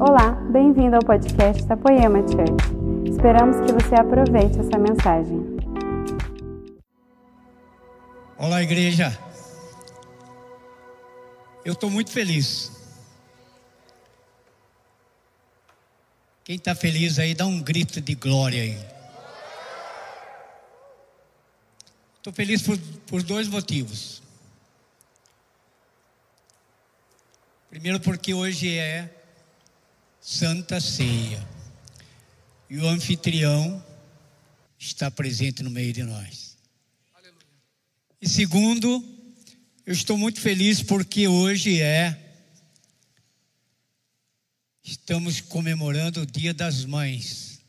Olá, bem-vindo ao podcast da Poema Church. Esperamos que você aproveite essa mensagem. Olá, igreja. Eu estou muito feliz. Quem está feliz aí, dá um grito de glória aí. Estou feliz por, por dois motivos. Primeiro, porque hoje é Santa Ceia. E o anfitrião está presente no meio de nós. E segundo, eu estou muito feliz porque hoje é. Estamos comemorando o Dia das Mães.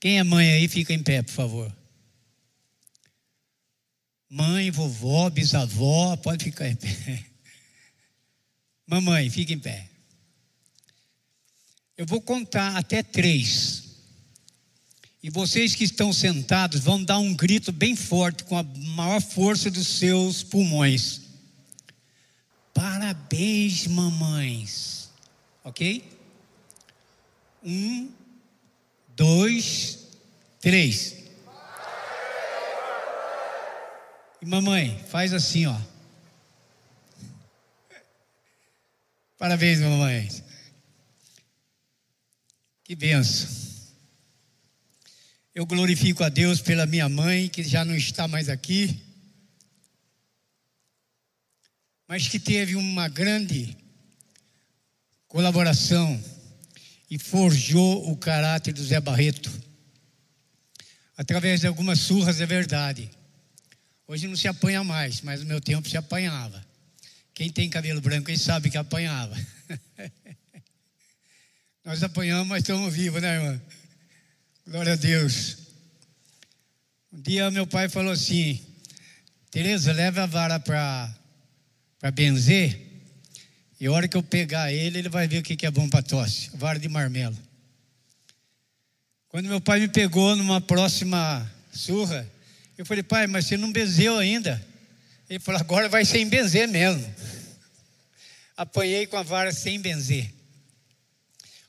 Quem é mãe aí, fica em pé, por favor. Mãe, vovó, bisavó, pode ficar em pé. Mamãe, fica em pé. Eu vou contar até três. E vocês que estão sentados vão dar um grito bem forte, com a maior força dos seus pulmões. Parabéns, mamães. Ok? Um, dois, três. E mamãe, faz assim, ó. Parabéns, mamãe. Que benção. Eu glorifico a Deus pela minha mãe, que já não está mais aqui, mas que teve uma grande colaboração e forjou o caráter do Zé Barreto. Através de algumas surras, é verdade. Hoje não se apanha mais, mas no meu tempo se apanhava. Quem tem cabelo branco aí sabe que apanhava. Nós apanhamos, mas estamos vivos, né, irmã? Glória a Deus. Um dia meu pai falou assim: Tereza, leva a vara para benzer. E a hora que eu pegar ele, ele vai ver o que é bom para tosse. Vara de marmelo. Quando meu pai me pegou numa próxima surra, eu falei, pai, mas você não benzeu ainda. Ele falou, agora vai sem benzer mesmo. Apanhei com a vara sem benzer.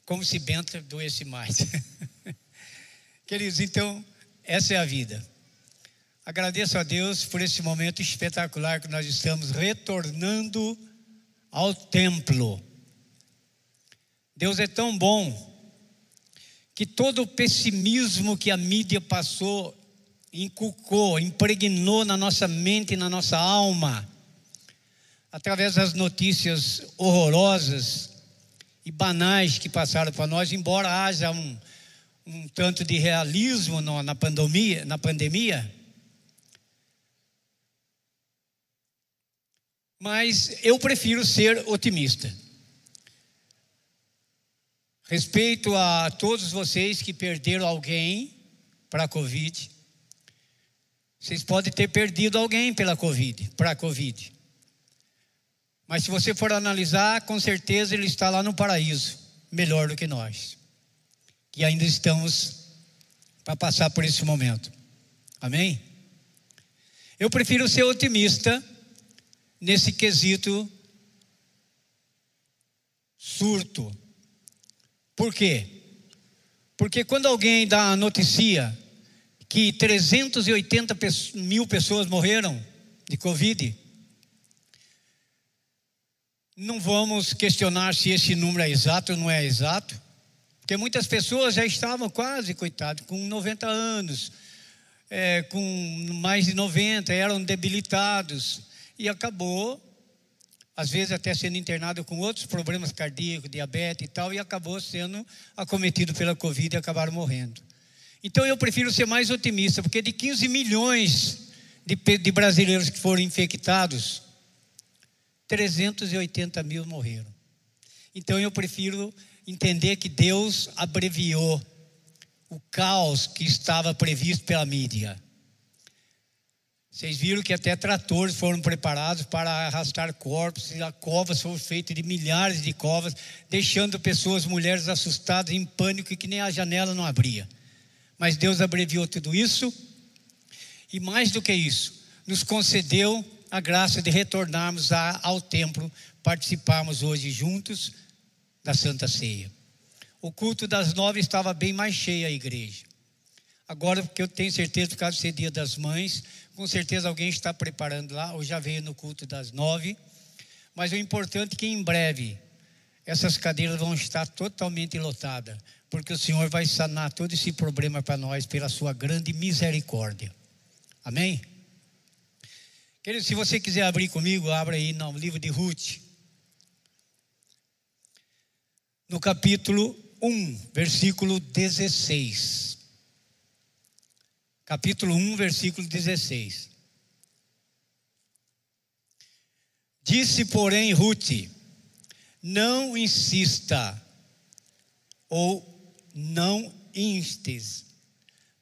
Como se Bento doesse mais. Queridos, então, essa é a vida. Agradeço a Deus por esse momento espetacular que nós estamos retornando ao templo. Deus é tão bom que todo o pessimismo que a mídia passou inculcou, impregnou na nossa mente e na nossa alma, através das notícias horrorosas e banais que passaram para nós, embora haja um, um tanto de realismo no, na pandemia, na pandemia, mas eu prefiro ser otimista. Respeito a todos vocês que perderam alguém para a Covid. Vocês podem ter perdido alguém pela Covid, para a Covid. Mas se você for analisar, com certeza ele está lá no paraíso, melhor do que nós, que ainda estamos para passar por esse momento. Amém? Eu prefiro ser otimista nesse quesito surto. Por quê? Porque quando alguém dá a notícia que 380 mil pessoas morreram de Covid, não vamos questionar se esse número é exato ou não é exato, porque muitas pessoas já estavam quase, coitado, com 90 anos, é, com mais de 90, eram debilitados, e acabou, às vezes até sendo internado com outros problemas cardíacos, diabetes e tal, e acabou sendo acometido pela Covid e acabaram morrendo. Então eu prefiro ser mais otimista, porque de 15 milhões de, de brasileiros que foram infectados, 380 mil morreram. Então eu prefiro entender que Deus abreviou o caos que estava previsto pela mídia. Vocês viram que até tratores foram preparados para arrastar corpos, e covas foram feitas de milhares de covas, deixando pessoas, mulheres assustadas, em pânico e que nem a janela não abria. Mas Deus abreviou tudo isso, e mais do que isso, nos concedeu a graça de retornarmos ao templo, participarmos hoje juntos da Santa Ceia. O culto das nove estava bem mais cheio a igreja. Agora, porque eu tenho certeza, por causa de ser dia das mães, com certeza alguém está preparando lá, ou já veio no culto das nove. Mas o importante é que em breve essas cadeiras vão estar totalmente lotadas, porque o Senhor vai sanar todo esse problema para nós pela sua grande misericórdia. Amém? Querido, se você quiser abrir comigo, abra aí no livro de Ruth. No capítulo 1, versículo 16. Capítulo 1, versículo 16. Disse, porém, Ruth: Não insista, ou não instes,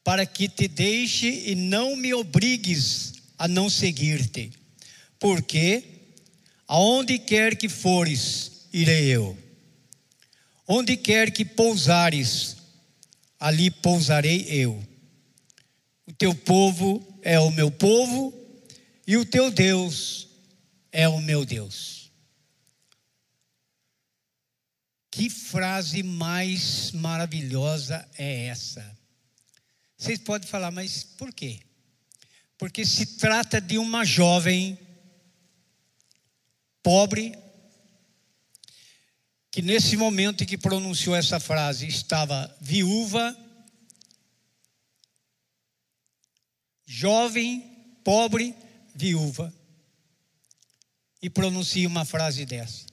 para que te deixe e não me obrigues a não seguir-te, porque aonde quer que fores, irei eu. Onde quer que pousares, ali pousarei eu. O teu povo é o meu povo, e o teu Deus é o meu Deus. Que frase mais maravilhosa é essa? Vocês podem falar, mas por quê? Porque se trata de uma jovem pobre que nesse momento em que pronunciou essa frase estava viúva, jovem, pobre, viúva, e pronuncia uma frase dessa.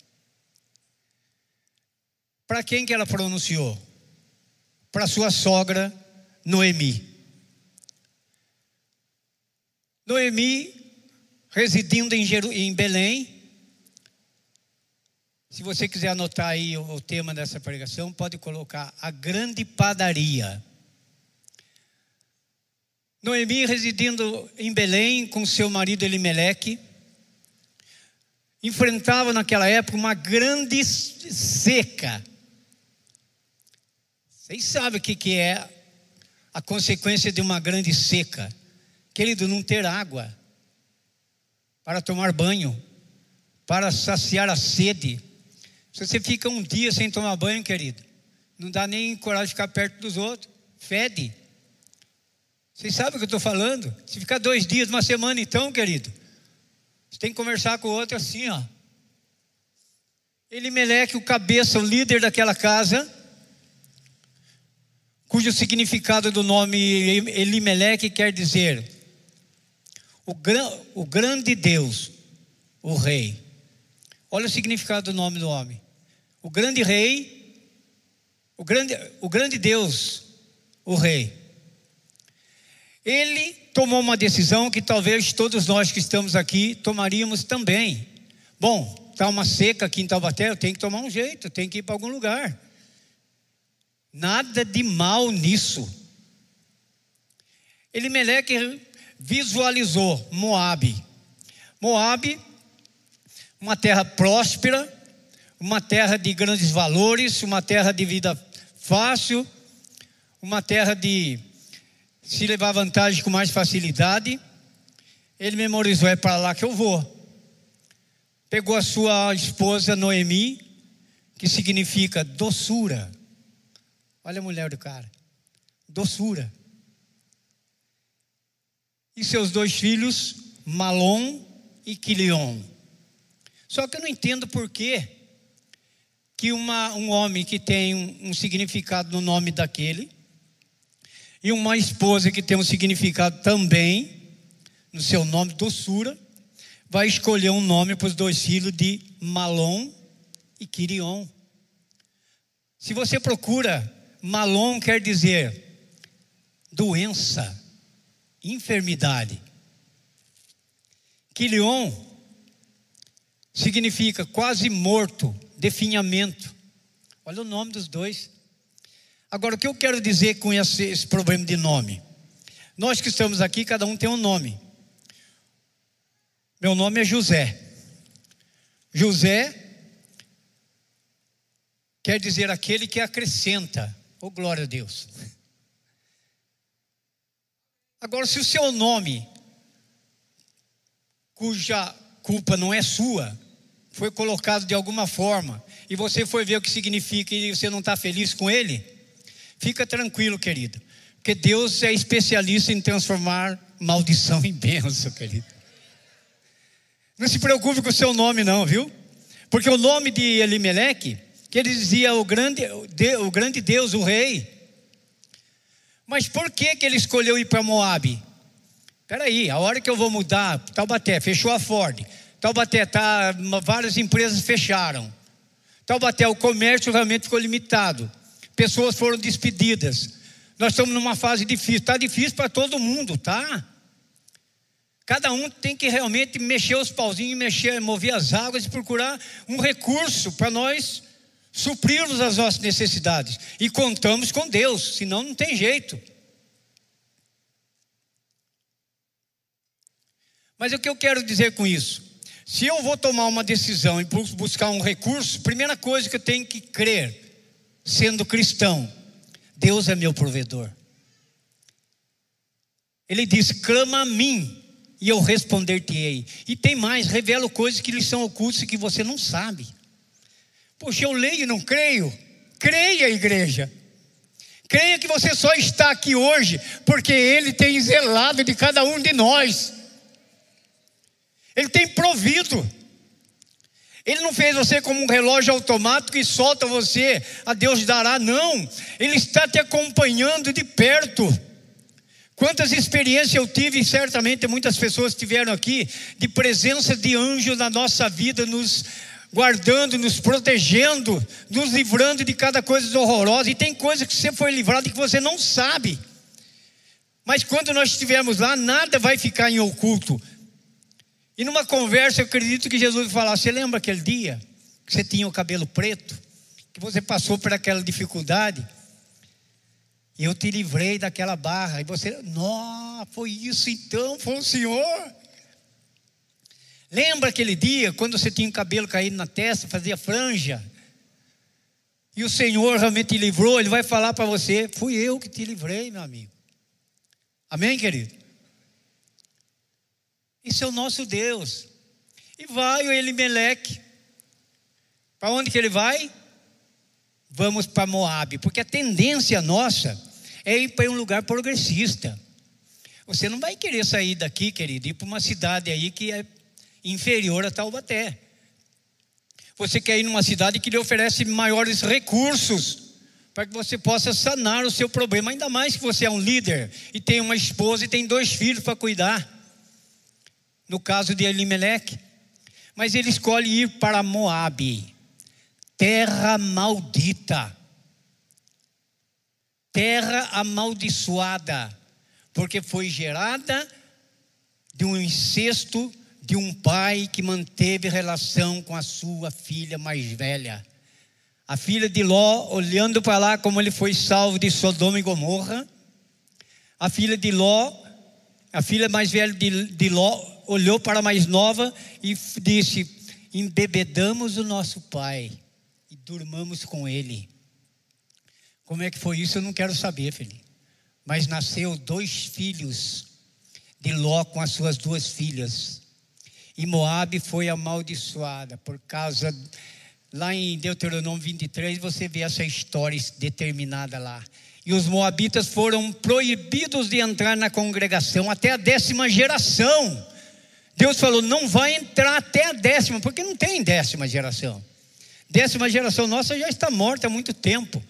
Para quem que ela pronunciou? Para sua sogra Noemi. Noemi, residindo em, Jeru em Belém, se você quiser anotar aí o, tema dessa pregação, pode colocar a grande padaria. Noemi residindo em Belém com seu marido Elimeleque, enfrentava naquela época uma grande seca. Vocês sabem o que é a consequência de uma grande seca? Querido, não ter água para tomar banho, para saciar a sede se você fica um dia sem tomar banho, querido, não dá nem coragem de ficar perto dos outros, fede. Vocês sabem o que eu estou falando? Se ficar dois dias, uma semana, então, querido, você tem que conversar com o outro assim, ó. Elimeleque, o cabeça, o líder daquela casa, cujo significado do nome Elimeleque quer dizer o, gran, o grande Deus, o rei. Olha o significado do nome do homem. O grande rei, o grande, o grande Deus, o rei. Ele tomou uma decisão que talvez todos nós que estamos aqui tomaríamos também. Bom, está uma seca aqui em Taubaté, eu tenho que tomar um jeito, eu tenho que ir para algum lugar. Nada de mal nisso. Elimeleque visualizou Moabe. Moabe uma terra próspera, uma terra de grandes valores, uma terra de vida fácil, uma terra de se levar vantagem com mais facilidade. Ele memorizou: é para lá que eu vou. Pegou a sua esposa Noemi, que significa doçura. Olha a mulher do cara, doçura. E seus dois filhos, Malom e Quilion. Só que eu não entendo por que uma, um homem que tem um, um significado no nome daquele e uma esposa que tem um significado também no seu nome, doçura, vai escolher um nome para os dois filhos de Malom e Quirion. Se você procura, Malom quer dizer doença, enfermidade. Quilion significa quase morto, definhamento. Olha o nome dos dois. Agora, o que eu quero dizer com esse, esse problema de nome? Nós que estamos aqui, cada um tem um nome. Meu nome é José. José quer dizer aquele que acrescenta. Oh, glória a Deus. Agora, se o seu nome, cuja culpa não é sua, foi colocado de alguma forma e você foi ver o que significa e você não está feliz com ele, fica tranquilo, querido, porque Deus é especialista em transformar maldição em bênção, querido. Não se preocupe com o seu nome, não, viu? Porque o nome de Elimeleque, que ele dizia o grande, o grande Deus, o rei. Mas por que, que ele escolheu ir para Moab? Peraí, a hora que eu vou mudar, Taubaté, fechou a Ford. Taubaté, tá, várias empresas fecharam. Taubaté, o comércio realmente ficou limitado. Pessoas foram despedidas. Nós estamos numa fase difícil. Está difícil para todo mundo, tá? Cada um tem que realmente mexer os pauzinhos, mexer, mover as águas e procurar um recurso para nós suprirmos as nossas necessidades. E contamos com Deus, senão não tem jeito. Mas o que eu quero dizer com isso? Se eu vou tomar uma decisão e buscar um recurso, primeira coisa que eu tenho que crer, sendo cristão, Deus é meu provedor. Ele diz: clama a mim e eu responder-te-ei. E tem mais, revelo coisas que lhe são ocultas e que você não sabe. Poxa, eu leio e não creio. Creia, igreja. Creia que você só está aqui hoje porque Ele tem zelado de cada um de nós. Ele tem provido. Ele não fez você como um relógio automático e solta você, a Deus dará, não. Ele está te acompanhando de perto. Quantas experiências eu tive, e certamente muitas pessoas tiveram aqui, de presença de anjo na nossa vida, nos guardando, nos protegendo, nos livrando de cada coisa horrorosa. E tem coisas que você foi livrado e que você não sabe. Mas quando nós estivermos lá, nada vai ficar em oculto. E numa conversa, eu acredito que Jesus falar: Você lembra aquele dia que você tinha o cabelo preto? Que você passou por aquela dificuldade? Eu te livrei daquela barra. E você, não, foi isso então, foi o Senhor. Lembra aquele dia quando você tinha o cabelo caído na testa, fazia franja? E o Senhor realmente te livrou, Ele vai falar para você: Fui eu que te livrei, meu amigo. Amém, querido? Esse é o nosso Deus. E vai o Elimeleque. Para onde que ele vai? Vamos para Moab, porque a tendência nossa é ir para um lugar progressista. Você não vai querer sair daqui, querido, ir para uma cidade aí que é inferior a Taubaté. Você quer ir numa cidade que lhe oferece maiores recursos para que você possa sanar o seu problema, ainda mais que você é um líder e tem uma esposa e tem dois filhos para cuidar. No caso de Elimelech, mas ele escolhe ir para Moabe, terra maldita terra amaldiçoada, porque foi gerada de um incesto de um pai que manteve relação com a sua filha mais velha. A filha de Ló, olhando para lá como ele foi salvo de Sodoma e Gomorra, a filha de Ló, a filha mais velha de, de Ló, olhou para a mais nova e disse: Embebedamos o nosso pai e durmamos com ele. Como é que foi isso? Eu não quero saber, filho. Mas nasceu dois filhos de Ló com as suas duas filhas. E Moabe foi amaldiçoada por causa lá em Deuteronômio 23 você vê essa história determinada lá. E os moabitas foram proibidos de entrar na congregação até a décima geração. Deus falou: não vai entrar até a décima, porque não tem décima geração. Décima geração nossa já está morta há muito tempo.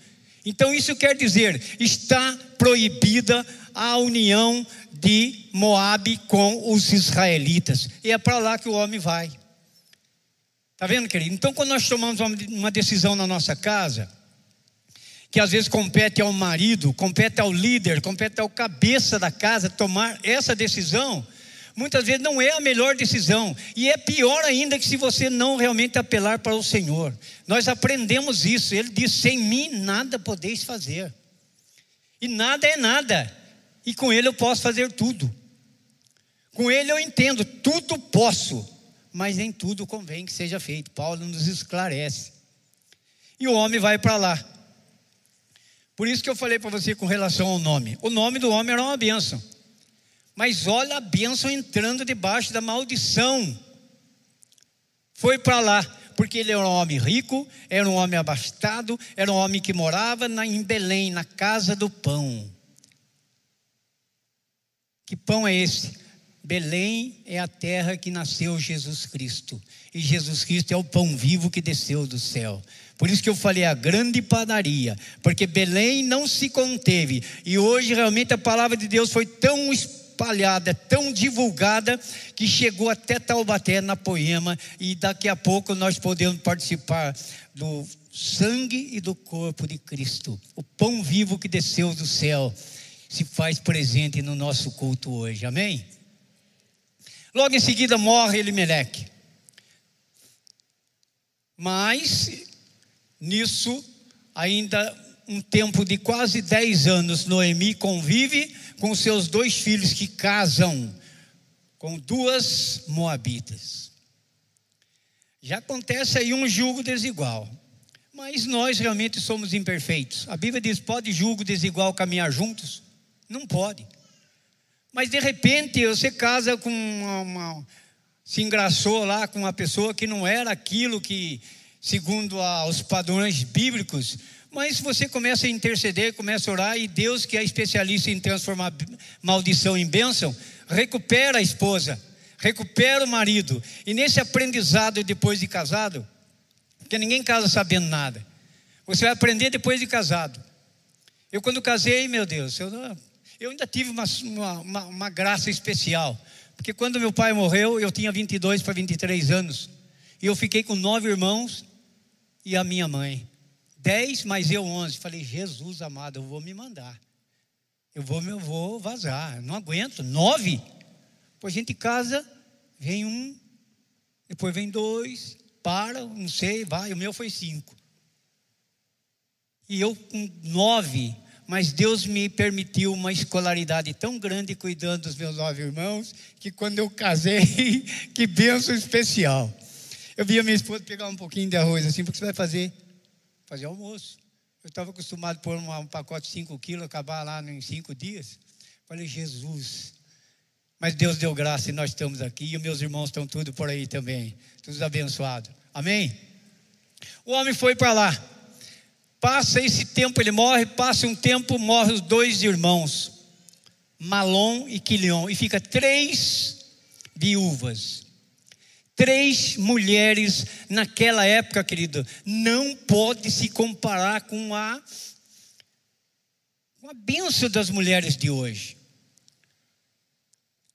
Então isso quer dizer, está proibida a união de Moabe com os israelitas. E é para lá que o homem vai. Está vendo, querido? Então, quando nós tomamos uma decisão na nossa casa, que às vezes compete ao marido, compete ao líder, compete ao cabeça da casa tomar essa decisão, muitas vezes não é a melhor decisão. E é pior ainda que se você não realmente apelar para o Senhor. Nós aprendemos isso. Ele diz: sem mim nada podeis fazer. E nada é nada. E com Ele eu posso fazer tudo. Com Ele eu entendo, tudo posso, mas nem tudo convém que seja feito. Paulo nos esclarece. E o homem vai para lá. Por isso que eu falei para você com relação ao nome. O nome do homem era uma bênção. Mas olha a bênção entrando debaixo da maldição. foi para lá, porque ele era um homem rico, era um homem abastado, era um homem que morava na, em Belém, na casa do pão. Que pão é esse? Belém é a terra que nasceu Jesus Cristo. E Jesus Cristo é o pão vivo que desceu do céu. Por isso que eu falei a grande padaria, porque Belém não se conteve. E hoje realmente a palavra de Deus foi tão espalhada, tão divulgada, que chegou até Taubaté, na Poema. E daqui a pouco nós podemos participar do sangue e do corpo de Cristo. O pão vivo que desceu do céu se faz presente no nosso culto hoje. Amém? Logo em seguida morre Elimeleque. Mas, nisso, ainda um tempo de quase 10 anos, Noemi convive com seus dois filhos que casam com duas moabitas. Já acontece aí um julgo desigual. Mas nós realmente somos imperfeitos. A Bíblia diz: pode julgo desigual caminhar juntos? Não pode. Mas de repente você casa com uma, uma, se engraçou lá com uma pessoa que não era aquilo que, segundo a, os padrões bíblicos, mas você começa a interceder, começa a orar, e Deus, que é especialista em transformar maldição em bênção, recupera a esposa, recupera o marido. E nesse aprendizado depois de casado, porque ninguém casa sabendo nada, você vai aprender depois de casado. Eu, quando casei, meu Deus, eu eu ainda tive uma, uma, uma, graça especial, porque quando meu pai morreu, eu tinha 22 para 23 anos, e eu fiquei com nove irmãos e a minha mãe. Dez, mais eu onze. Falei, Jesus amado, eu vou me mandar. Eu vou, eu vou vazar. Não aguento. Nove? Pois a gente casa, vem um, depois vem dois, para, não sei, vai. O meu foi cinco. E eu com nove, mas Deus me permitiu uma escolaridade tão grande cuidando dos meus nove irmãos, que quando eu casei, que benção especial. Eu vi a minha esposa pegar um pouquinho de arroz assim, porque você vai fazer? Fazer almoço. Eu estava acostumado a pôr um pacote de 5 quilos, acabar lá em cinco dias. Falei, Jesus. Mas Deus deu graça e nós estamos aqui, e os meus irmãos estão tudo por aí também, todos abençoados. Amém? O homem foi para lá. Passa esse tempo, ele morre, passa um tempo, morrem os dois irmãos, Malom e Quilion, e fica três viúvas. Três mulheres naquela época, querido, não pode se comparar com a, com a benção das mulheres de hoje.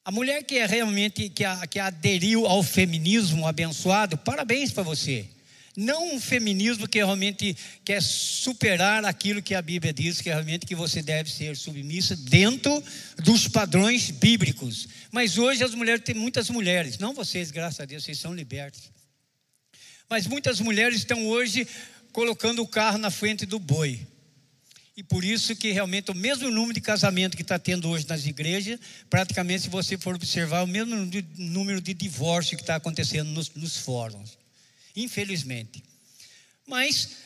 A mulher que é realmente que, a, que aderiu ao feminismo abençoado, parabéns para você. Não um feminismo que realmente quer superar aquilo que a Bíblia diz, que realmente que você deve ser submissa dentro dos padrões bíblicos. Mas hoje as mulheres, tem muitas mulheres, não vocês, graças a Deus, vocês são libertos. Mas muitas mulheres estão hoje colocando o carro na frente do boi. E por isso que realmente o mesmo número de casamento que está tendo hoje nas igrejas, praticamente, se você for observar, o mesmo número de divórcio que está acontecendo nos, nos fóruns infelizmente. Mas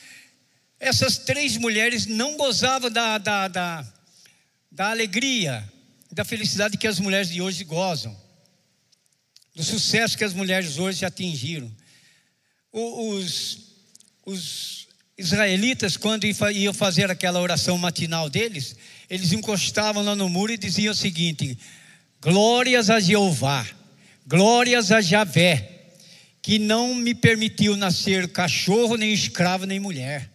essas três mulheres não gozavam da, da, da, da alegria, da felicidade que as mulheres de hoje gozam, do sucesso que as mulheres hoje atingiram. Os, os israelitas, quando iam fazer aquela oração matinal deles, eles encostavam lá no muro e diziam o seguinte: Glórias a Jeová, glórias a Javé, que não me permitiu nascer cachorro, nem escravo, nem mulher.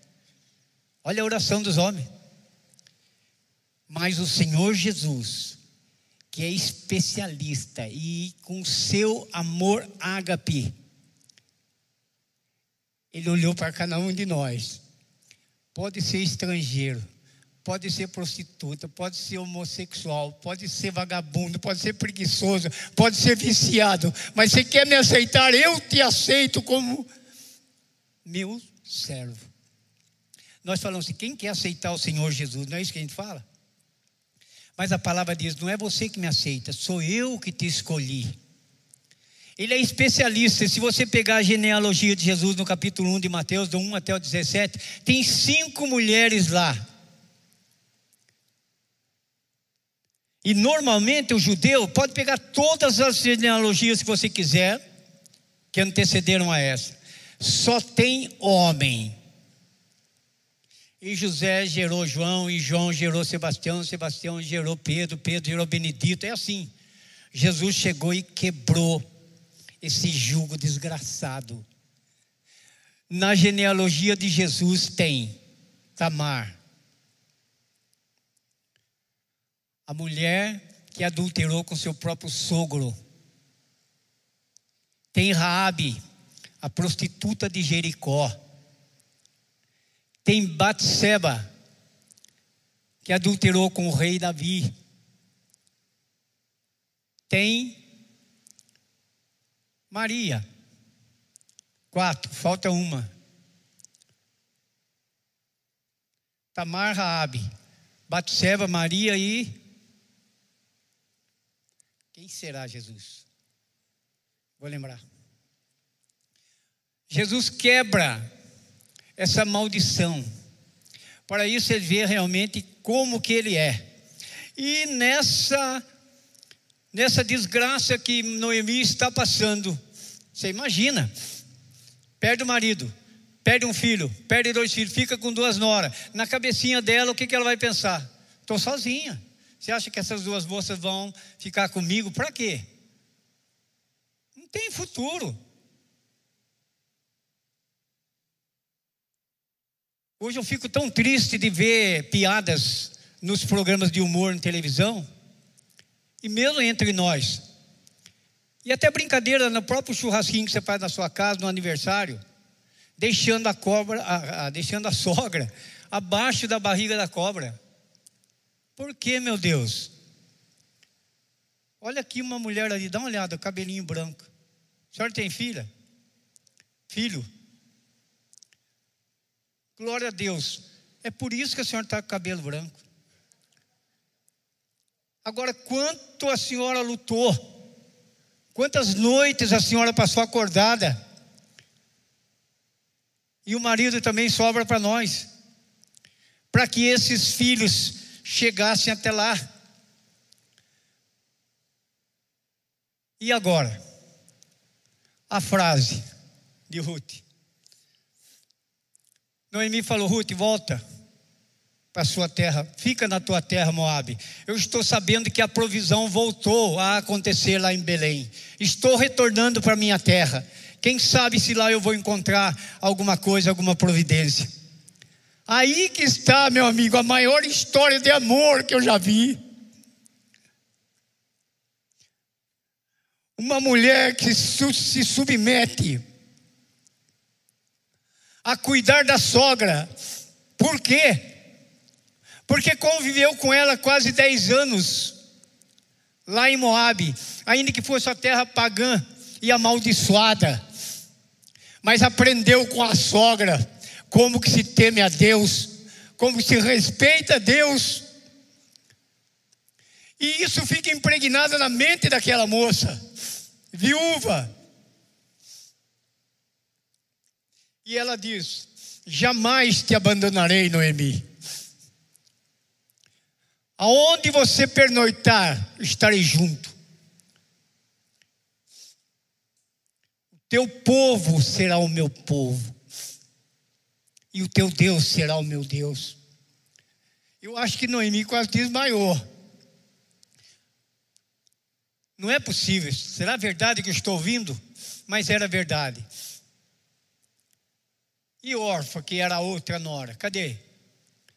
Olha a oração dos homens. Mas o Senhor Jesus, que é especialista e com seu amor ágape, ele olhou para cada um de nós. Pode ser estrangeiro, pode ser prostituta, pode ser homossexual, pode ser vagabundo, pode ser preguiçoso, pode ser viciado, mas você quer me aceitar, eu te aceito como meu servo. Nós falamos assim: quem quer aceitar o Senhor Jesus? Não é isso que a gente fala? Mas a palavra diz: não é você que me aceita, sou eu que te escolhi. Ele é especialista. Se você pegar a genealogia de Jesus no capítulo 1 de Mateus, do 1 até o 17, tem cinco mulheres lá E normalmente o judeu pode pegar todas as genealogias que você quiser, que antecederam a essa. Só tem homem. E José gerou João, e João gerou Sebastião, Sebastião gerou Pedro, Pedro gerou Benedito. É assim. Jesus chegou e quebrou esse jugo desgraçado. Na genealogia de Jesus tem Tamar, a mulher que adulterou com seu próprio sogro. Tem Raabe, a prostituta de Jericó. Tem Batseba, que adulterou com o rei Davi. Tem Maria. Quatro, falta uma. Tamar Raabe, Batseba, Maria e quem será Jesus? Vou lembrar. Jesus quebra essa maldição. Para isso ele vê realmente como que ele é. E nessa nessa desgraça que Noemi está passando, você imagina? Perde o marido, perde um filho, perde dois filhos, fica com duas noras. Na cabecinha dela, o que, que ela vai pensar? Estou sozinha. Você acha que essas duas moças vão ficar comigo? Para quê? Não tem futuro. Hoje eu fico tão triste de ver piadas nos programas de humor na televisão, e mesmo entre nós. E até brincadeira no próprio churrasquinho que você faz na sua casa, no aniversário, deixando a cobra, a, a, deixando a sogra abaixo da barriga da cobra. Por que, meu Deus? Olha aqui uma mulher ali, dá uma olhada, cabelinho branco. A senhora tem filha? Filho? Glória a Deus. É por isso que a senhora está com cabelo branco. Agora, quanto a senhora lutou? Quantas noites a senhora passou acordada? E o marido também sobra para nós. Para que esses filhos chegassem até lá. E agora? A frase de Ruth. Noemi falou: Ruth, volta para a sua terra, fica na tua terra, Moabe. Eu estou sabendo que a provisão voltou a acontecer lá em Belém. Estou retornando para minha terra. Quem sabe se lá eu vou encontrar alguma coisa, alguma providência. Aí que está, meu amigo, a maior história de amor que eu já vi. Uma mulher que se submete a cuidar da sogra. Por quê? Porque conviveu com ela quase 10 anos lá em Moabe, ainda que fosse a terra pagã e amaldiçoada. Mas aprendeu com a sogra como que se teme a Deus, como se respeita a Deus. E isso fica impregnado na mente daquela moça, viúva. E ela diz: Jamais te abandonarei, Noemi. Aonde você pernoitar, estarei junto. O teu povo será o meu povo e o teu Deus será o meu Deus. Eu acho que Noemi quase desmaiou. Não é possível. Será verdade que eu estou ouvindo? Mas era verdade. E Orfa, que era a outra nora, cadê?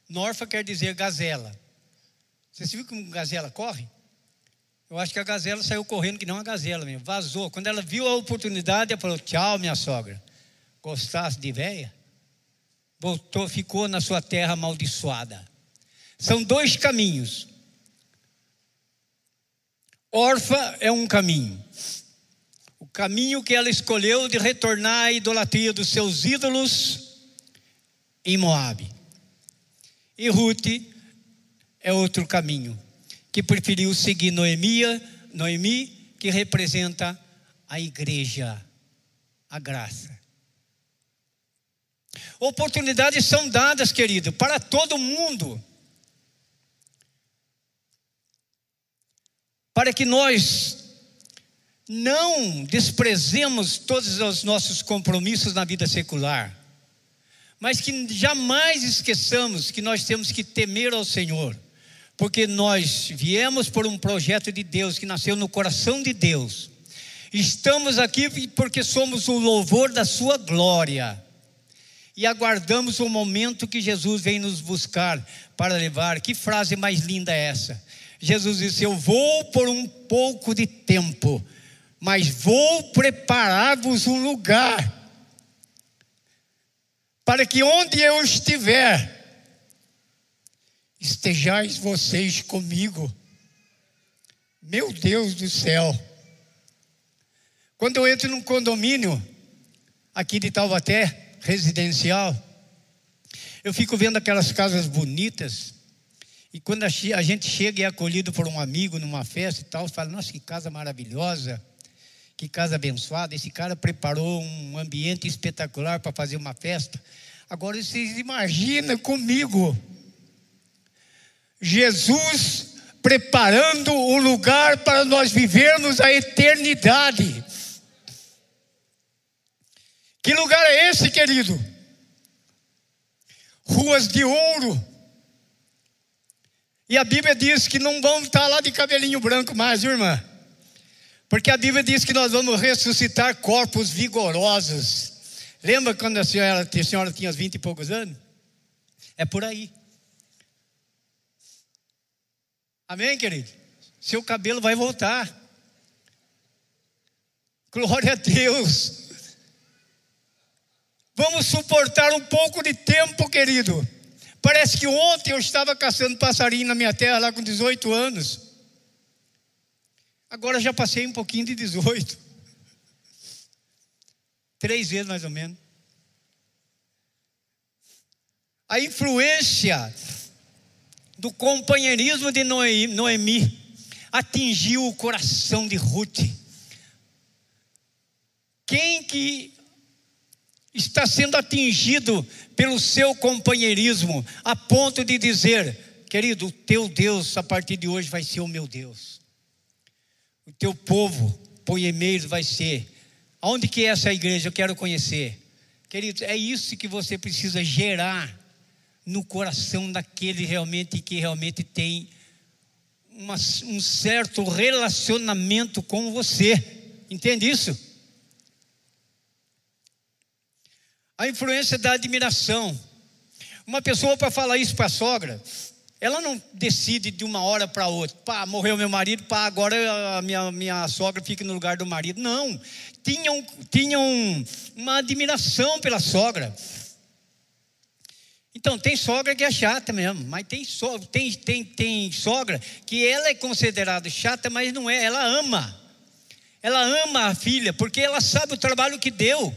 Norfa quer dizer gazela. Você viu como gazela corre? Eu acho que a gazela saiu correndo que não a gazela mesmo, vazou. Quando ela viu a oportunidade, ela falou: Tchau, minha sogra. Gostasse de véia? Voltou, ficou na sua terra amaldiçoada. São dois caminhos. Orfa é um caminho. O caminho que ela escolheu de retornar à idolatria dos seus ídolos em Moabe. E Ruth é outro caminho, que preferiu seguir Noemia, Noemi, que representa a igreja, a graça. Oportunidades são dadas, querido, para todo mundo. Para que nós não desprezemos todos os nossos compromissos na vida secular, mas que jamais esqueçamos que nós temos que temer ao Senhor, porque nós viemos por um projeto de Deus que nasceu no coração de Deus. Estamos aqui porque somos o louvor da Sua glória e aguardamos o momento que Jesus vem nos buscar para levar. Que frase mais linda é essa? Jesus disse: Eu vou por um pouco de tempo mas vou preparar-vos um lugar, para que onde eu estiver, estejais vocês comigo. Meu Deus do céu. Quando eu entro num condomínio aqui de Taubaté, residencial, eu fico vendo aquelas casas bonitas. E quando a gente chega e é acolhido por um amigo numa festa e tal, fala: Nossa, que casa maravilhosa. Que casa abençoada. Esse cara preparou um ambiente espetacular para fazer uma festa. Agora vocês imaginam comigo. Jesus preparando um lugar para nós vivermos a eternidade. Que lugar é esse, querido? Ruas de ouro. E a Bíblia diz que não vão estar lá de cabelinho branco mais, viu, irmã? Porque a Bíblia diz que nós vamos ressuscitar corpos vigorosos. Lembra quando a senhora, a senhora tinha vinte e poucos anos? É por aí. Amém, querido? Seu cabelo vai voltar. Glória a Deus. Vamos suportar um pouco de tempo, querido. Parece que ontem eu estava caçando passarinho na minha terra, lá com 18 anos. Agora já passei um pouquinho de 18. Três vezes mais ou menos. A influência do companheirismo de Noemi atingiu o coração de Ruth. Quem que está sendo atingido pelo seu companheirismo, a ponto de dizer: querido, o teu Deus a partir de hoje vai ser o meu Deus o teu povo poemeiros vai ser. Aonde que é essa igreja? Eu quero conhecer. Querido, é isso que você precisa gerar no coração daquele realmente que realmente tem uma, um certo relacionamento com você. Entende isso? A influência da admiração. Uma pessoa para falar isso para a sogra, ela não decide de uma hora para outra, pá, morreu meu marido, pá, agora a minha, minha sogra fica no lugar do marido. Não, tinham, tinham uma admiração pela sogra. Então, tem sogra que é chata mesmo, mas tem, so, tem, tem, tem sogra que ela é considerada chata, mas não é, ela ama. Ela ama a filha, porque ela sabe o trabalho que deu.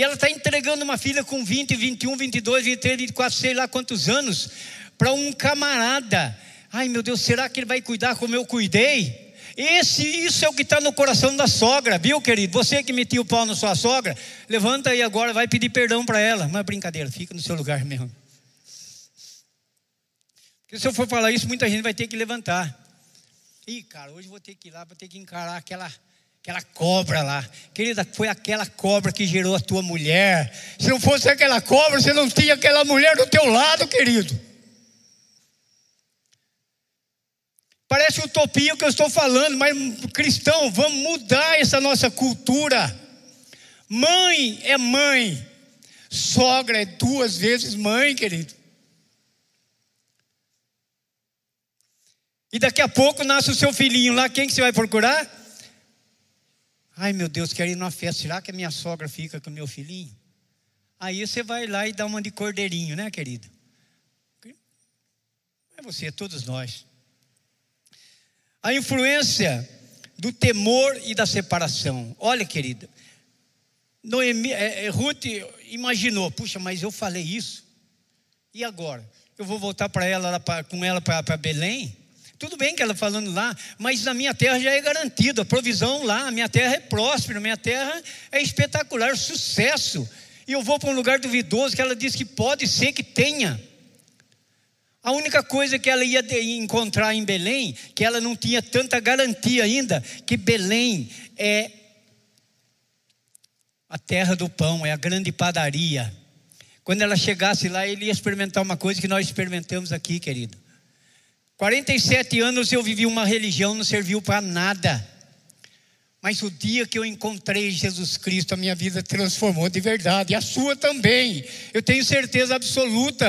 E ela está entregando uma filha com 20, 21, 22, 23, 24, sei lá quantos anos, para um camarada. Ai meu Deus, será que ele vai cuidar como eu cuidei? Esse, isso é o que está no coração da sogra, viu, querido? Você que metiu o pau na sua sogra, levanta aí agora, vai pedir perdão para ela. Mas brincadeira, fica no seu lugar mesmo. Porque se eu for falar isso, muita gente vai ter que levantar. Ih, cara, hoje vou ter que ir lá, vou ter que encarar aquela, aquela cobra lá. Querida, foi aquela cobra que gerou a tua mulher. Se não fosse aquela cobra, você não tinha aquela mulher do teu lado, querido. Parece utopia o que eu estou falando, mas cristão, vamos mudar essa nossa cultura. Mãe é mãe, sogra é duas vezes mãe, querido. E daqui a pouco nasce o seu filhinho lá, quem que você vai procurar? Ai meu Deus, quero ir numa festa, será que a minha sogra fica com o meu filhinho? Aí você vai lá e dá uma de cordeirinho, né, querido? É você, é todos nós a influência do temor e da separação. Olha, querida, Noemi, é, é, Ruth imaginou, puxa, mas eu falei isso, e agora? Eu vou voltar para ela com ela para Belém? Tudo bem que ela falando lá, mas na minha terra já é garantido, a provisão lá, a minha terra é próspera, a minha terra é espetacular, sucesso. E eu vou para um lugar duvidoso que ela diz que pode ser que tenha. A única coisa que ela ia encontrar em Belém, que ela não tinha tanta garantia ainda, que Belém é a terra do pão, é a grande padaria. Quando ela chegasse lá, ele ia experimentar uma coisa que nós experimentamos aqui, querido. 47 anos eu vivi uma religião, não serviu para nada. Mas o dia que eu encontrei Jesus Cristo, a minha vida transformou de verdade, e a sua também. Eu tenho certeza absoluta.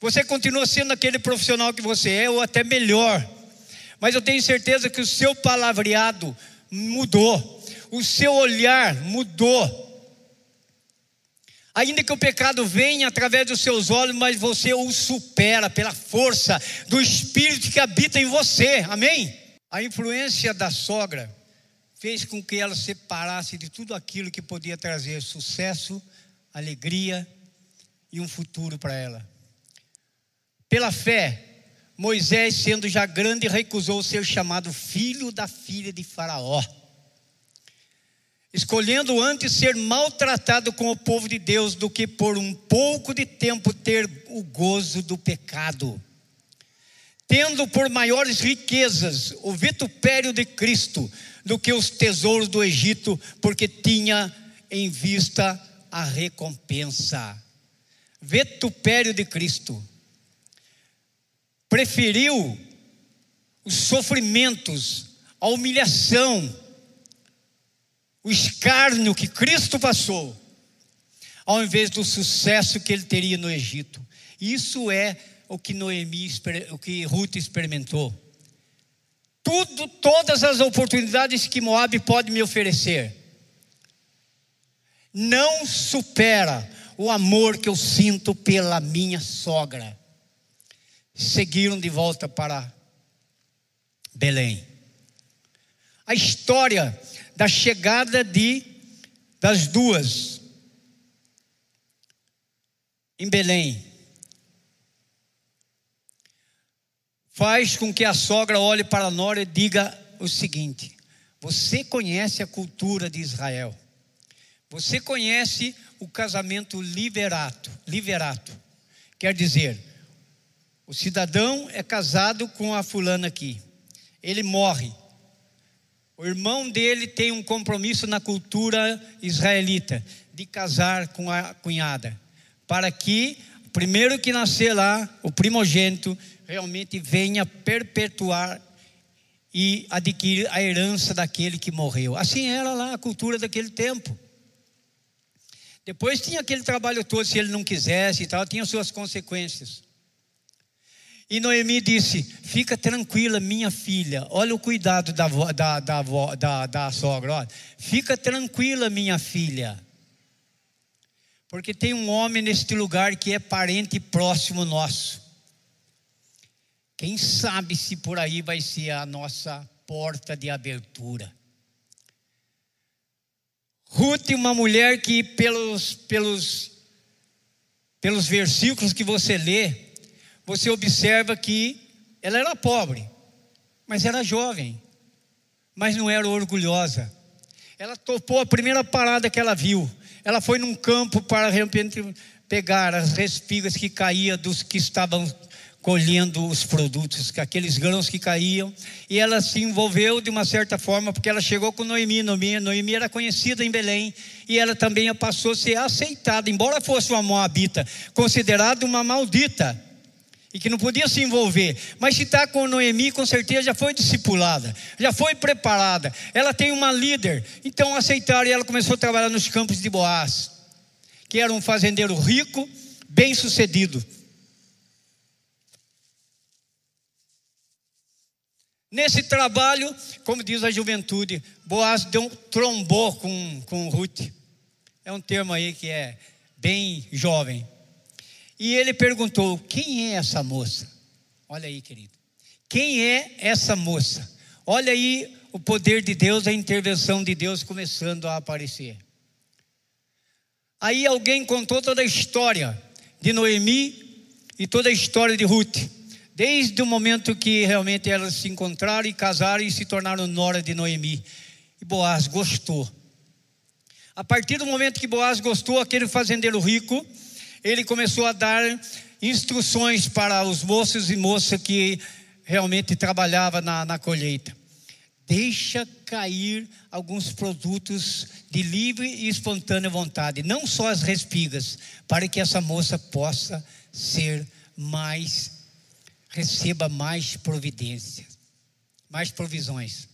Você continua sendo aquele profissional que você é, ou até melhor. Mas eu tenho certeza que o seu palavreado mudou, o seu olhar mudou. Ainda que o pecado venha através dos seus olhos, mas você o supera pela força do Espírito que habita em você. Amém? A influência da sogra fez com que ela se separasse de tudo aquilo que podia trazer sucesso, alegria e um futuro para ela. Pela fé, Moisés, sendo já grande, recusou ser chamado filho da filha de Faraó, escolhendo antes ser maltratado com o povo de Deus do que por um pouco de tempo ter o gozo do pecado. Tendo por maiores riquezas o vitupério de Cristo do que os tesouros do Egito, porque tinha em vista a recompensa. Vitupério de Cristo preferiu os sofrimentos, a humilhação, o escárnio que Cristo passou, ao invés do sucesso que ele teria no Egito. Isso é o que Noemi, o que Ruth experimentou. Tudo, todas as oportunidades que Moab pode me oferecer, não supera o amor que eu sinto pela minha sogra seguiram de volta para Belém. A história da chegada de das duas em Belém faz com que a sogra olhe para a nora e diga o seguinte: Você conhece a cultura de Israel? Você conhece o casamento liberato, liberato. Quer dizer, o cidadão é casado com a fulana aqui. Ele morre. O irmão dele tem um compromisso na cultura israelita de casar com a cunhada, para que o primeiro que nascer lá, o primogênito, realmente venha perpetuar e adquirir a herança daquele que morreu. Assim era lá a cultura daquele tempo. Depois tinha aquele trabalho todo, se ele não quisesse e tal, tinha suas consequências. E Noemi disse: Fica tranquila, minha filha. Olha o cuidado da, da, da, da, da sogra. Olha. Fica tranquila, minha filha. Porque tem um homem neste lugar que é parente próximo nosso. Quem sabe se por aí vai ser a nossa porta de abertura. Ruth, uma mulher que pelos, pelos, pelos versículos que você lê, você observa que ela era pobre, mas era jovem, mas não era orgulhosa. Ela topou a primeira parada que ela viu. Ela foi num campo para de repente pegar as respigas que caíam dos que estavam colhendo os produtos, aqueles grãos que caíam, e ela se envolveu de uma certa forma, porque ela chegou com Noemi, Noemi, Noemi era conhecida em Belém, e ela também passou a ser aceitada, embora fosse uma moabita, considerada uma maldita, e que não podia se envolver. Mas se está com Noemi, com certeza já foi discipulada, já foi preparada. Ela tem uma líder. Então aceitaram e ela começou a trabalhar nos campos de Boaz, que era um fazendeiro rico, bem sucedido. Nesse trabalho, como diz a juventude, Boaz deu, trombou com, com Ruth. É um termo aí que é bem jovem. E ele perguntou: Quem é essa moça? Olha aí, querido. Quem é essa moça? Olha aí o poder de Deus, a intervenção de Deus começando a aparecer. Aí alguém contou toda a história de Noemi e toda a história de Ruth, desde o momento que realmente elas se encontraram e casaram e se tornaram nora de Noemi. E Boaz gostou. A partir do momento que Boaz gostou, aquele fazendeiro rico, ele começou a dar instruções para os moços e moças que realmente trabalhavam na, na colheita. Deixa cair alguns produtos de livre e espontânea vontade, não só as respigas, para que essa moça possa ser mais, receba mais providências, mais provisões.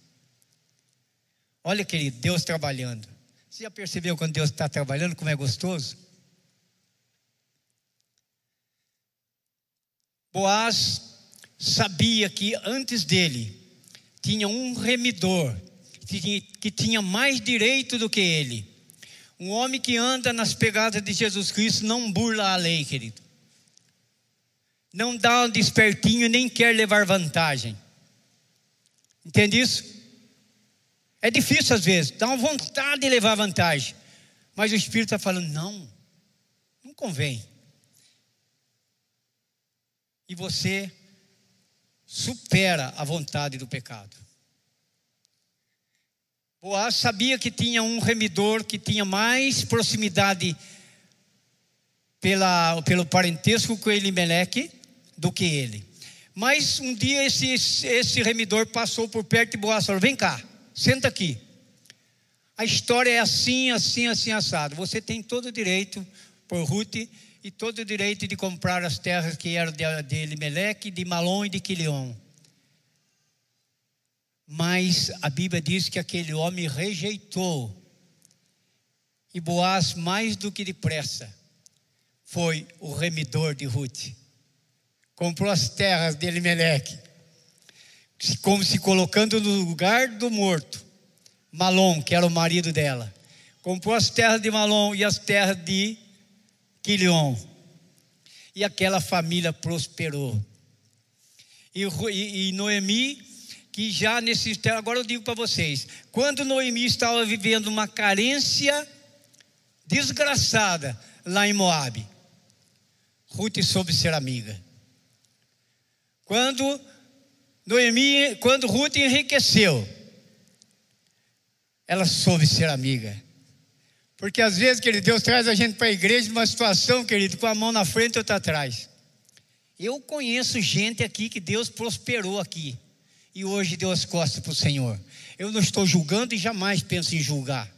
Olha, querido, Deus trabalhando. Você já percebeu quando Deus está trabalhando, como é gostoso? Boaz sabia que antes dele tinha um remidor que tinha mais direito do que ele. Um homem que anda nas pegadas de Jesus Cristo não burla a lei, querido. Não dá um despertinho nem quer levar vantagem. Entende isso? É difícil às vezes, dá uma vontade de levar vantagem. Mas o Espírito está falando: não, não convém. E você supera a vontade do pecado. Boaz sabia que tinha um remidor que tinha mais proximidade pela, pelo parentesco com Elimeleque do que ele. Mas um dia esse, esse remidor passou por perto de Boaz e falou: Vem cá, senta aqui. A história é assim, assim, assim, assado. Você tem todo o direito, por Ruth, e todo o direito de comprar as terras que eram de, de Elimeleque, de Malom e de Quilion. Mas a Bíblia diz que aquele homem rejeitou. E Boaz, mais do que depressa, foi o remidor de Ruth. Comprou as terras de Elimelech, como se colocando no lugar do morto. Malom, que era o marido dela. Comprou as terras de Malom e as terras de Quilion. E aquela família prosperou. E, e, e Noemi que já nesse agora eu digo para vocês, quando Noemi estava vivendo uma carência desgraçada lá em Moabe, Ruth soube ser amiga. Quando Noemi, quando Ruth enriqueceu, ela soube ser amiga. Porque às vezes, querido, Deus traz a gente para a igreja numa situação, querido, com a mão na frente e outra atrás. Eu conheço gente aqui que Deus prosperou aqui e hoje deu as costas para o Senhor. Eu não estou julgando e jamais penso em julgar.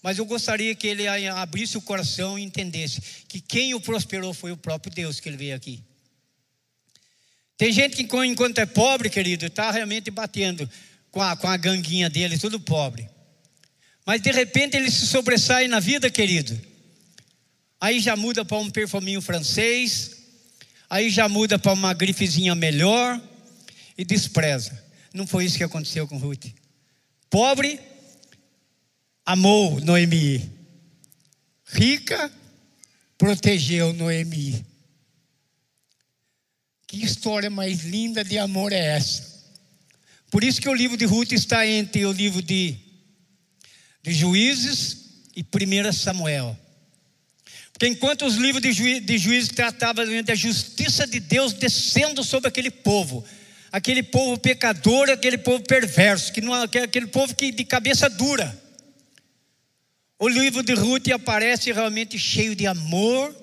Mas eu gostaria que ele abrisse o coração e entendesse que quem o prosperou foi o próprio Deus que ele veio aqui. Tem gente que, enquanto é pobre, querido, está realmente batendo com a, com a ganguinha dele, tudo pobre. Mas de repente ele se sobressai na vida, querido. Aí já muda para um perfuminho francês, aí já muda para uma grifezinha melhor e despreza. Não foi isso que aconteceu com Ruth. Pobre, amou Noemi. Rica, protegeu Noemi. Que história mais linda de amor é essa? Por isso que o livro de Ruth está entre o livro de, de Juízes e 1 Samuel. Porque enquanto os livros de, de Juízes tratavam da justiça de Deus descendo sobre aquele povo, aquele povo pecador, aquele povo perverso, que não, aquele povo que de cabeça dura. O livro de Ruth aparece realmente cheio de amor,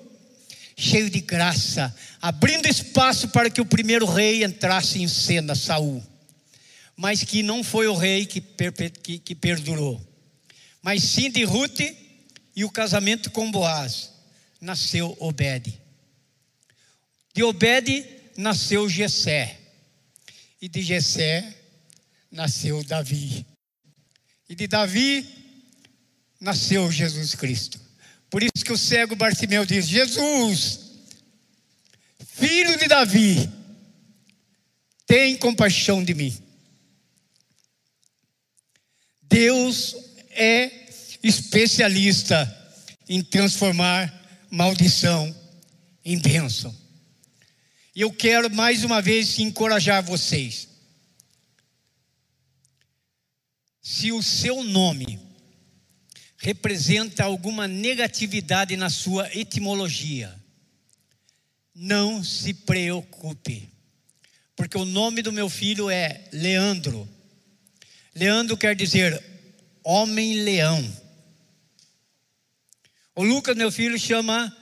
cheio de graça, abrindo espaço para que o primeiro rei entrasse em cena, Saul. Mas que não foi o rei que, que, que perdurou, mas sim de Ruth e o casamento com Boaz, nasceu Obed. De Obed nasceu Jessé. E de Jessé nasceu Davi. E de Davi nasceu Jesus Cristo. Por isso que o cego Bartimeu diz: Jesus, filho de Davi, tem compaixão de mim. Deus é especialista em transformar maldição em bênção. E eu quero mais uma vez encorajar vocês. Se o seu nome representa alguma negatividade na sua etimologia, não se preocupe, porque o nome do meu filho é Leandro. Leandro quer dizer homem-leão. O Lucas, meu filho, chama.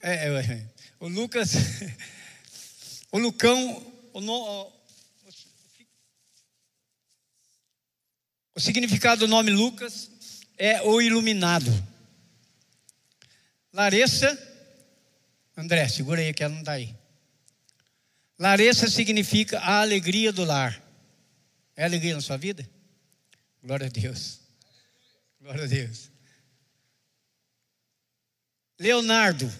É, é, O Lucas, o Lucão, o, no, o significado do nome Lucas é o iluminado. Larissa, André, segura aí que ela não está aí. Larissa significa a alegria do lar. É alegria na sua vida? Glória a Deus. Glória a Deus. Leonardo,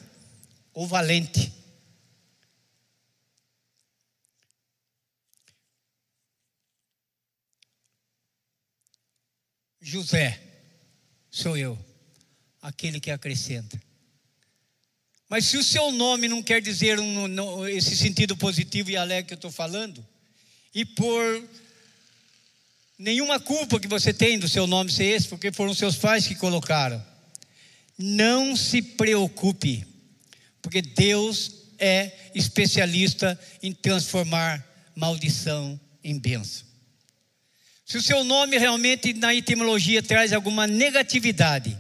o valente. José, sou eu, aquele que acrescenta. Mas se o seu nome não quer dizer um, esse sentido positivo e alegre que eu estou falando, e por nenhuma culpa que você tem do seu nome ser esse, porque foram seus pais que colocaram, não se preocupe, porque Deus é especialista em transformar maldição em bênção. Se o seu nome realmente na etimologia traz alguma negatividade,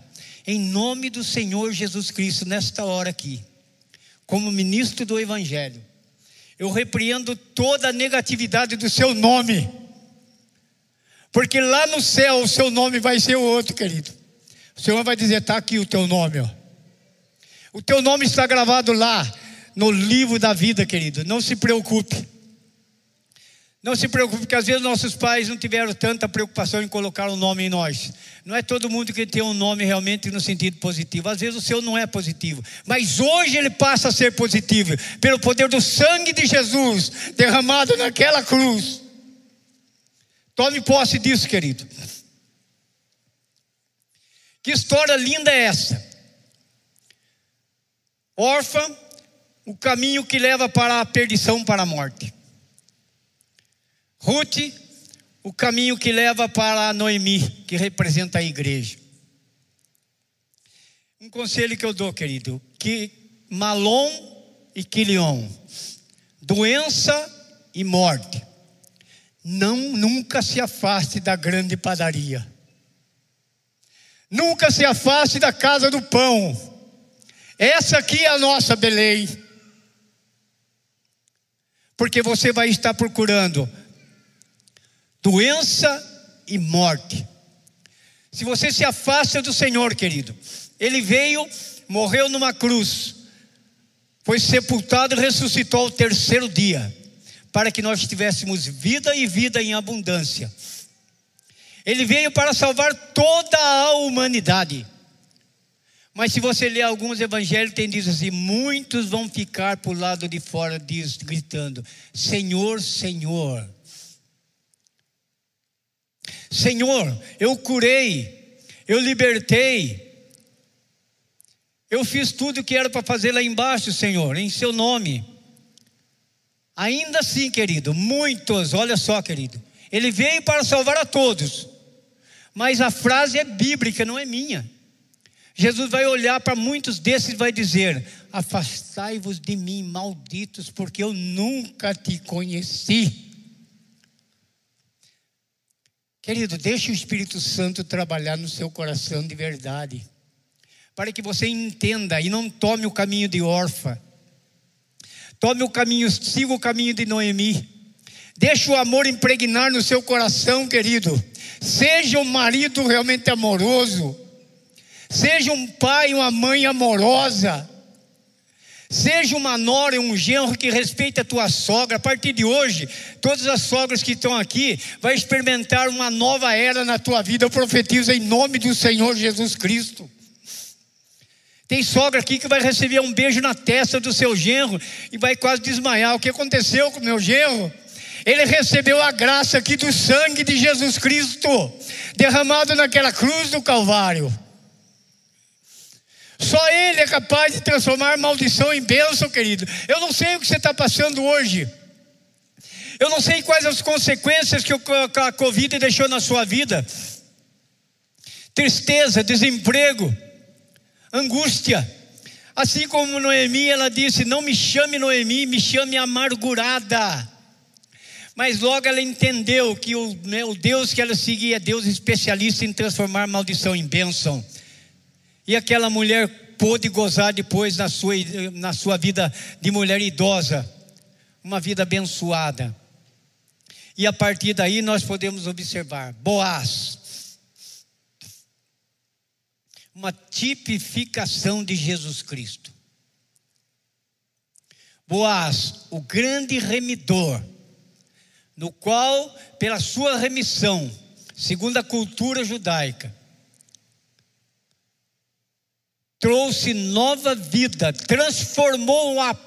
em nome do Senhor Jesus Cristo, nesta hora aqui, como ministro do Evangelho, eu repreendo toda a negatividade do seu nome, porque lá no céu o seu nome vai ser o outro, querido. O Senhor vai dizer: está aqui o teu nome, ó. O teu nome está gravado lá, no livro da vida, querido. Não se preocupe. Não se preocupe, porque às vezes nossos pais não tiveram tanta preocupação em colocar um nome em nós. Não é todo mundo que tem um nome realmente no sentido positivo. Às vezes o seu não é positivo, mas hoje ele passa a ser positivo pelo poder do sangue de Jesus derramado naquela cruz. Tome posse disso, querido. Que história linda é essa? Órfã, o caminho que leva para a perdição, para a morte. Ruth, o caminho que leva para Noemi, que representa a igreja. Um conselho que eu dou, querido, que Malom e Quilion, doença e morte, não nunca se afaste da grande padaria. Nunca se afaste da casa do pão. Essa aqui é a nossa Belém. Porque você vai estar procurando doença e morte. Se você se afasta do Senhor, querido, Ele veio, morreu numa cruz, foi sepultado e ressuscitou ao terceiro dia, para que nós tivéssemos vida e vida em abundância. Ele veio para salvar toda a humanidade. Mas se você ler alguns evangelhos, tem diz assim: muitos vão ficar por lado de fora diz, gritando: Senhor, Senhor, Senhor, eu curei, eu libertei, eu fiz tudo o que era para fazer lá embaixo, Senhor, em Seu nome. Ainda assim, querido, muitos, olha só, querido, Ele veio para salvar a todos, mas a frase é bíblica, não é minha. Jesus vai olhar para muitos desses e vai dizer: Afastai-vos de mim, malditos, porque eu nunca te conheci. Querido, deixe o Espírito Santo trabalhar no seu coração de verdade, para que você entenda e não tome o caminho de órfã. Tome o caminho, siga o caminho de Noemi. Deixe o amor impregnar no seu coração, querido. Seja um marido realmente amoroso. Seja um pai, uma mãe amorosa. Seja uma nora e um genro que respeite a tua sogra. A partir de hoje, todas as sogras que estão aqui vai experimentar uma nova era na tua vida. Eu profetizo em nome do Senhor Jesus Cristo. Tem sogra aqui que vai receber um beijo na testa do seu genro e vai quase desmaiar. O que aconteceu com o meu genro? Ele recebeu a graça aqui do sangue de Jesus Cristo, derramado naquela cruz do Calvário. Só Ele é capaz de transformar maldição em bênção, querido. Eu não sei o que você está passando hoje. Eu não sei quais as consequências que a Covid deixou na sua vida. Tristeza, desemprego, angústia. Assim como Noemi, ela disse: Não me chame Noemi, me chame amargurada. Mas logo ela entendeu que o, né, o Deus que ela seguia é Deus especialista em transformar maldição em bênção. E aquela mulher pôde gozar depois na sua, na sua vida de mulher idosa, uma vida abençoada. E a partir daí nós podemos observar Boaz, uma tipificação de Jesus Cristo. Boaz, o grande remidor, no qual, pela sua remissão, segundo a cultura judaica, trouxe nova vida, transformou a,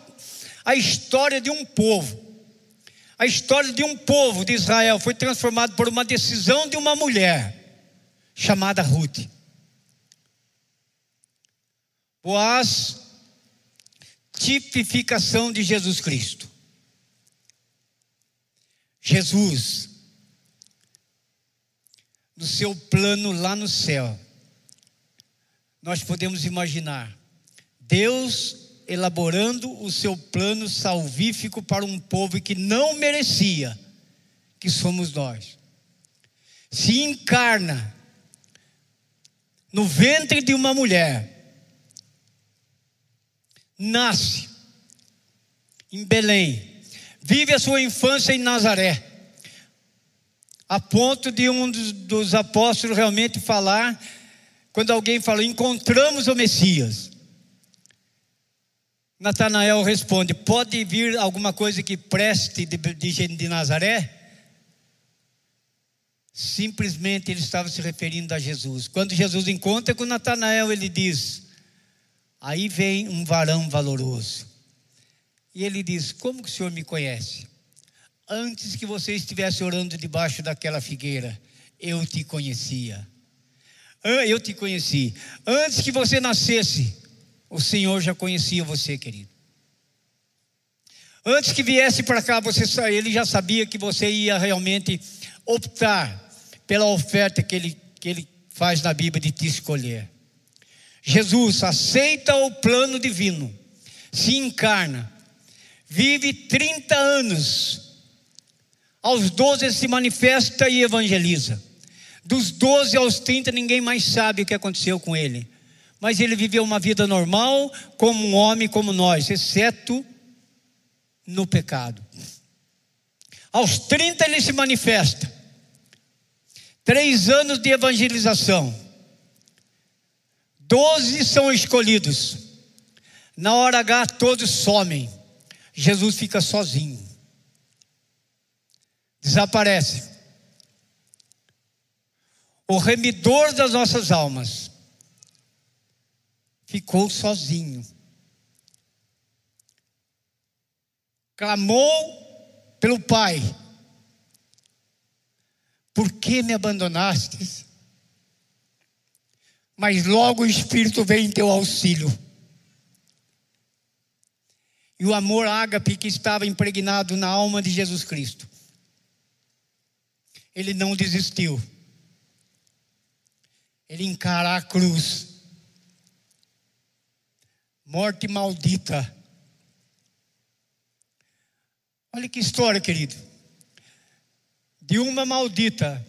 a história de um povo. A história de um povo de Israel foi transformada por uma decisão de uma mulher chamada Ruth. Boaz, tipificação de Jesus Cristo. Jesus, no seu plano lá no céu, nós podemos imaginar Deus elaborando o seu plano salvífico para um povo que não merecia, que somos nós. Se encarna no ventre de uma mulher, nasce em Belém, vive a sua infância em Nazaré, a ponto de um dos, apóstolos realmente falar quando alguém fala, encontramos o Messias. Natanael responde: Pode vir alguma coisa que preste de, de, de Nazaré? Simplesmente ele estava se referindo a Jesus. Quando Jesus encontra com Natanael, ele diz: Aí vem um varão valoroso. E ele diz: Como que o senhor me conhece? Antes que você estivesse orando debaixo daquela figueira, eu te conhecia. Eu te conheci. Antes que você nascesse, o Senhor já conhecia você, querido. Antes que viesse para cá, você, ele já sabia que você ia realmente optar pela oferta que ele, que ele faz na Bíblia de te escolher. Jesus aceita o plano divino, se encarna, vive 30 anos, aos 12 se manifesta e evangeliza. Dos 12 aos 30, ninguém mais sabe o que aconteceu com ele. Mas ele viveu uma vida normal, como um homem como nós, exceto no pecado. Aos 30 ele se manifesta. Três anos de evangelização. Doze são escolhidos. Na hora H, todos somem. Jesus fica sozinho. Desaparece o remidor das nossas almas, ficou sozinho. Clamou pelo Pai: Por que me abandonastes? Mas logo o Espírito vem em teu auxílio. E o amor ágape que estava impregnado na alma de Jesus Cristo. Ele não desistiu ele encarar a cruz. Morte maldita. Olha que história, querido. De uma maldita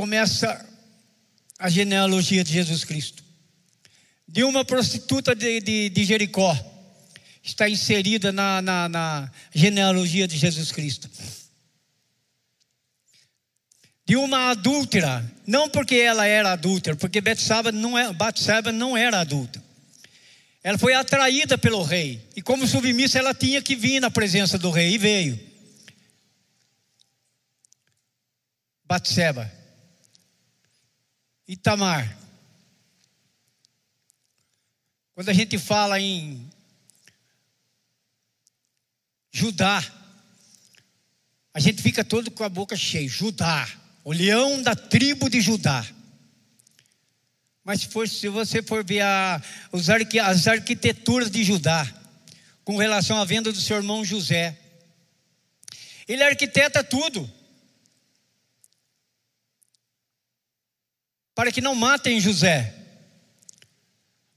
começa a genealogia de Jesus Cristo. De uma prostituta de, de, de Jericó está inserida na, na, na genealogia de Jesus Cristo de uma adúltera, não porque ela era adúltera, porque Betsaba não, é, não era adulta. Ela foi atraída pelo rei, e como submissa ela tinha que vir na presença do rei, e veio. Batseba. Itamar. Quando a gente fala em Judá, a gente fica todo com a boca cheia. Judá o leão da tribo de Judá. Mas se você for ver a, as arquiteturas de Judá, com relação à venda do seu irmão José, ele arquiteta tudo. Para que não matem José,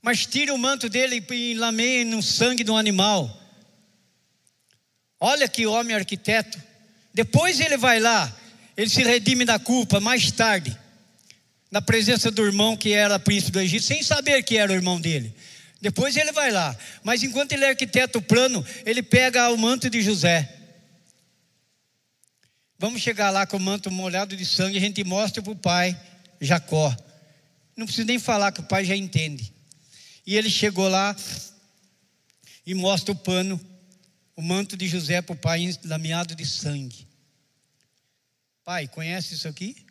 mas tire o manto dele e lameiem no sangue do animal. Olha que homem arquiteto. Depois ele vai lá ele se redime da culpa mais tarde, na presença do irmão que era príncipe do Egito, sem saber que era o irmão dele. Depois ele vai lá, mas enquanto ele arquiteta o plano, ele pega o manto de José. Vamos chegar lá com o manto molhado de sangue, a gente mostra para o pai Jacó. Não precisa nem falar que o pai já entende. E ele chegou lá e mostra o pano, o manto de José para o pai lameado de sangue. Pai, conhece isso aqui?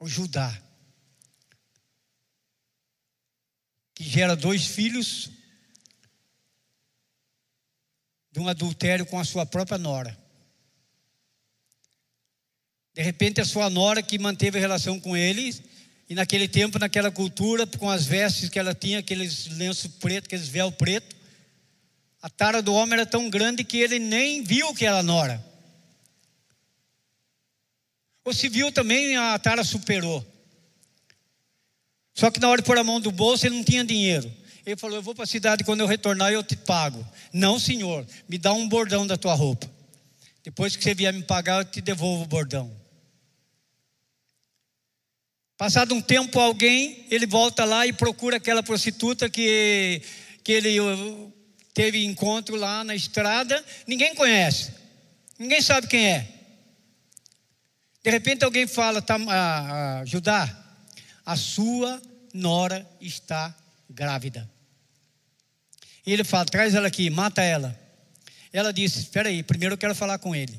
O Judá, que gera dois filhos de um adultério com a sua própria nora. De repente, a sua nora que manteve relação com ele, e naquele tempo, naquela cultura, com as vestes que ela tinha, aqueles lenços pretos, aqueles véu preto, a tara do homem era tão grande que ele nem viu que era nora. Ou se viu também, a tara superou. Só que na hora de pôr a mão do bolso, ele não tinha dinheiro. Ele falou: Eu vou para a cidade, quando eu retornar, eu te pago. Não, senhor, me dá um bordão da tua roupa. Depois que você vier me pagar, eu te devolvo o bordão. Passado um tempo, alguém, ele volta lá e procura aquela prostituta que, que ele uh, teve encontro lá na estrada. Ninguém conhece, ninguém sabe quem é. De repente alguém fala, tá, ah, ah, Judá, a sua nora está grávida. E ele fala: traz ela aqui, mata ela. Ela disse: espera aí, primeiro eu quero falar com ele.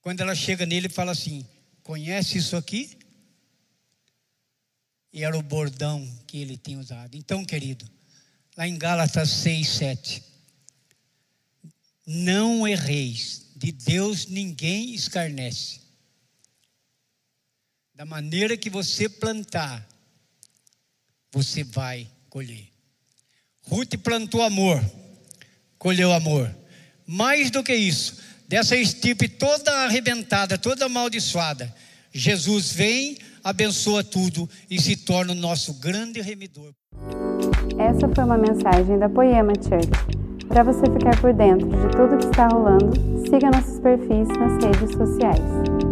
Quando ela chega nele, fala assim: Conhece isso aqui? E era o bordão que ele tinha usado. Então, querido, lá em Gálatas 6, 7. Não erreis, de Deus ninguém escarnece. Da maneira que você plantar, você vai colher. Ruth plantou amor, colheu amor. Mais do que isso, dessa estipe toda arrebentada, toda amaldiçoada, Jesus vem, abençoa tudo e se torna o nosso grande remidor. Essa foi uma mensagem da Poema Church. Para você ficar por dentro de tudo que está rolando, siga nossos perfis nas redes sociais.